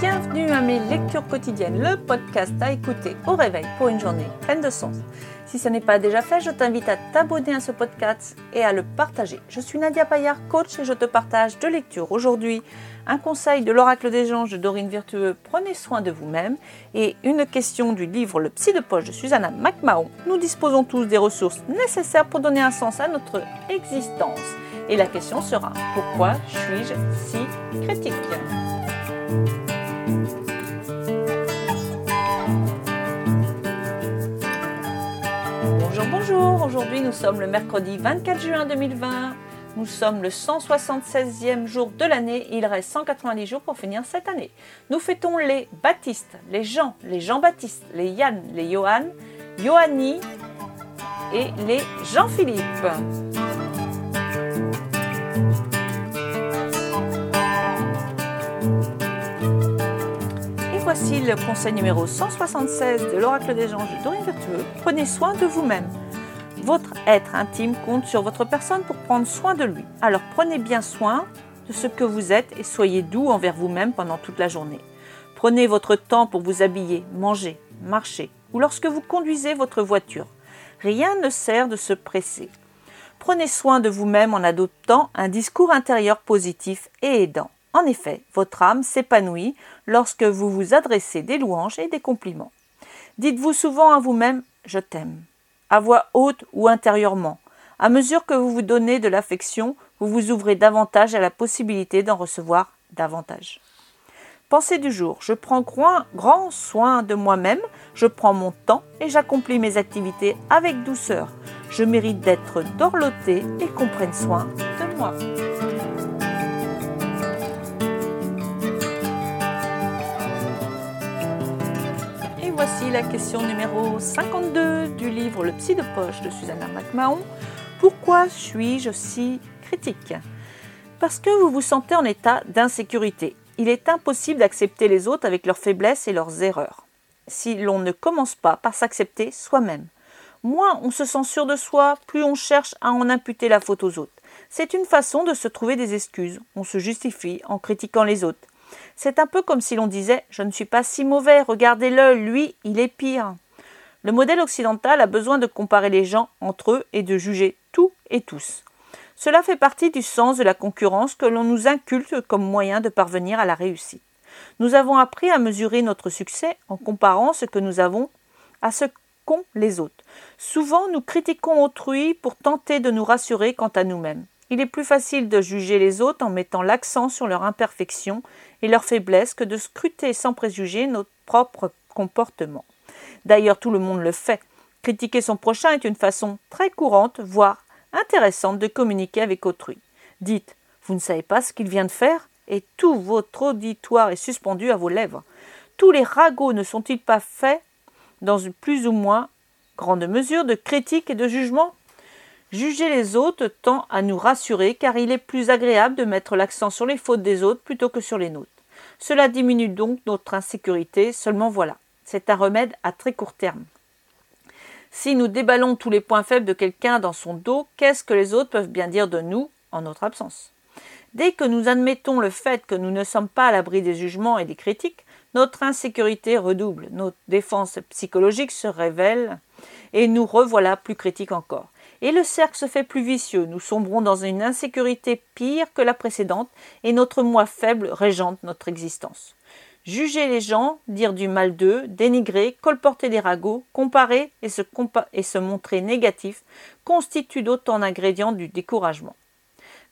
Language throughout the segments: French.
Bienvenue à mes lectures quotidiennes, le podcast à écouter au réveil pour une journée pleine de sens. Si ce n'est pas déjà fait, je t'invite à t'abonner à ce podcast et à le partager. Je suis Nadia Payard, coach, et je te partage de lecture aujourd'hui un conseil de l'oracle des anges de Dorine Virtueux, prenez soin de vous-même, et une question du livre Le Psy de poche de Susanna McMahon. Nous disposons tous des ressources nécessaires pour donner un sens à notre existence. Et la question sera pourquoi suis-je si critique? Bonjour. Aujourd'hui, nous sommes le mercredi 24 juin 2020. Nous sommes le 176e jour de l'année. Il reste 190 jours pour finir cette année. Nous fêtons les Baptistes, les Jean, les Jean-Baptiste, les Yann, les Johan, Johanny et les Jean-Philippe. Voici le conseil numéro 176 de l'Oracle des Anges de Dorine Vertueux. Prenez soin de vous-même. Votre être intime compte sur votre personne pour prendre soin de lui. Alors prenez bien soin de ce que vous êtes et soyez doux envers vous-même pendant toute la journée. Prenez votre temps pour vous habiller, manger, marcher ou lorsque vous conduisez votre voiture. Rien ne sert de se presser. Prenez soin de vous-même en adoptant un discours intérieur positif et aidant. En effet, votre âme s'épanouit lorsque vous vous adressez des louanges et des compliments. Dites-vous souvent à vous-même Je t'aime à voix haute ou intérieurement. À mesure que vous vous donnez de l'affection, vous vous ouvrez davantage à la possibilité d'en recevoir davantage. Pensée du jour. Je prends grand soin de moi-même, je prends mon temps et j'accomplis mes activités avec douceur. Je mérite d'être dorloté et qu'on prenne soin de moi. Voici la question numéro 52 du livre Le psy de poche de Susanna McMahon. Pourquoi suis-je si critique? Parce que vous vous sentez en état d'insécurité. Il est impossible d'accepter les autres avec leurs faiblesses et leurs erreurs. Si l'on ne commence pas par s'accepter soi-même. Moins on se sent sûr de soi, plus on cherche à en imputer la faute aux autres. C'est une façon de se trouver des excuses. On se justifie en critiquant les autres. C'est un peu comme si l'on disait Je ne suis pas si mauvais, regardez-le, lui, il est pire. Le modèle occidental a besoin de comparer les gens entre eux et de juger tout et tous. Cela fait partie du sens de la concurrence que l'on nous inculte comme moyen de parvenir à la réussite. Nous avons appris à mesurer notre succès en comparant ce que nous avons à ce qu'ont les autres. Souvent, nous critiquons autrui pour tenter de nous rassurer quant à nous-mêmes. Il est plus facile de juger les autres en mettant l'accent sur leur imperfection et leur faiblesse que de scruter sans préjuger notre propre comportement. D'ailleurs, tout le monde le fait. Critiquer son prochain est une façon très courante, voire intéressante de communiquer avec autrui. Dites Vous ne savez pas ce qu'il vient de faire? Et tout votre auditoire est suspendu à vos lèvres. Tous les ragots ne sont-ils pas faits dans une plus ou moins grande mesure de critique et de jugement? Juger les autres tend à nous rassurer car il est plus agréable de mettre l'accent sur les fautes des autres plutôt que sur les nôtres. Cela diminue donc notre insécurité, seulement voilà, c'est un remède à très court terme. Si nous déballons tous les points faibles de quelqu'un dans son dos, qu'est-ce que les autres peuvent bien dire de nous en notre absence? Dès que nous admettons le fait que nous ne sommes pas à l'abri des jugements et des critiques, notre insécurité redouble, notre défense psychologique se révèle et nous revoilà plus critiques encore et le cercle se fait plus vicieux. Nous sombrons dans une insécurité pire que la précédente, et notre moi faible régente notre existence. Juger les gens, dire du mal d'eux, dénigrer, colporter des ragots, comparer et se, montrer négatif constituent d'autant d'ingrédients du découragement.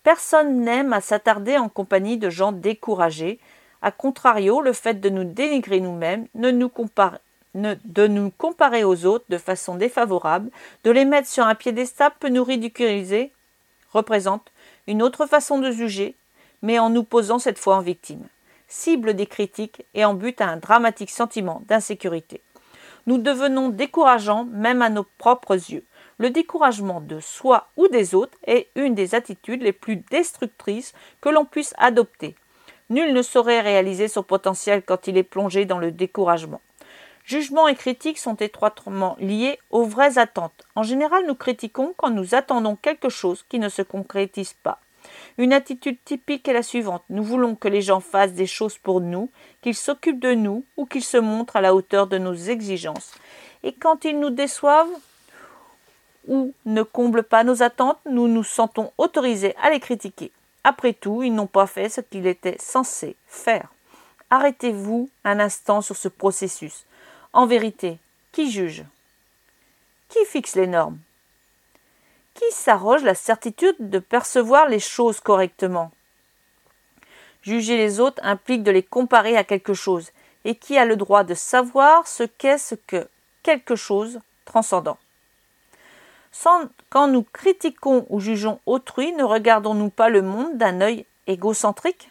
Personne n'aime à s'attarder en compagnie de gens découragés. A contrario, le fait de nous dénigrer nous-mêmes, ne nous compare, de nous comparer aux autres de façon défavorable, de les mettre sur un piédestal peut nous ridiculiser, représente une autre façon de juger, mais en nous posant cette fois en victime, cible des critiques et en but à un dramatique sentiment d'insécurité. Nous devenons décourageants même à nos propres yeux. Le découragement de soi ou des autres est une des attitudes les plus destructrices que l'on puisse adopter. Nul ne saurait réaliser son potentiel quand il est plongé dans le découragement. Jugement et critique sont étroitement liés aux vraies attentes. En général, nous critiquons quand nous attendons quelque chose qui ne se concrétise pas. Une attitude typique est la suivante. Nous voulons que les gens fassent des choses pour nous, qu'ils s'occupent de nous ou qu'ils se montrent à la hauteur de nos exigences. Et quand ils nous déçoivent ou ne comblent pas nos attentes, nous nous sentons autorisés à les critiquer. Après tout, ils n'ont pas fait ce qu'ils étaient censés faire. Arrêtez-vous un instant sur ce processus. En vérité, qui juge? Qui fixe les normes? Qui s'arroge la certitude de percevoir les choses correctement? Juger les autres implique de les comparer à quelque chose, et qui a le droit de savoir ce qu'est ce que quelque chose transcendant? Quand nous critiquons ou jugeons autrui, ne regardons-nous pas le monde d'un œil égocentrique?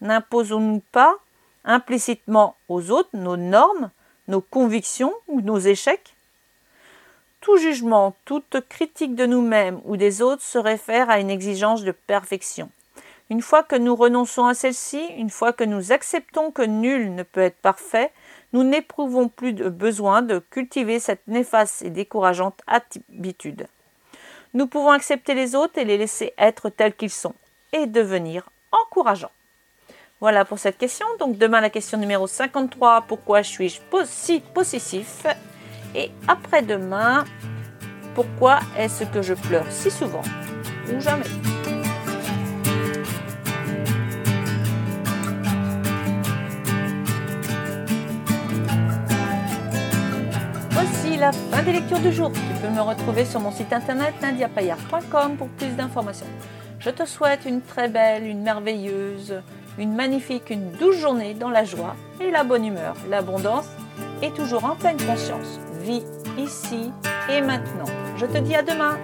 N'imposons-nous pas implicitement aux autres nos normes, nos convictions ou nos échecs Tout jugement, toute critique de nous-mêmes ou des autres se réfère à une exigence de perfection. Une fois que nous renonçons à celle-ci, une fois que nous acceptons que nul ne peut être parfait, nous n'éprouvons plus de besoin de cultiver cette néfaste et décourageante habitude. Nous pouvons accepter les autres et les laisser être tels qu'ils sont et devenir encourageants. Voilà pour cette question. Donc demain la question numéro 53, pourquoi suis-je si possessif? Et après-demain, pourquoi est-ce que je pleure si souvent ou jamais? La fin des lectures du jour. Tu peux me retrouver sur mon site internet indiapayard.com pour plus d'informations. Je te souhaite une très belle, une merveilleuse, une magnifique, une douce journée dans la joie et la bonne humeur, l'abondance et toujours en pleine conscience. Vis ici et maintenant. Je te dis à demain.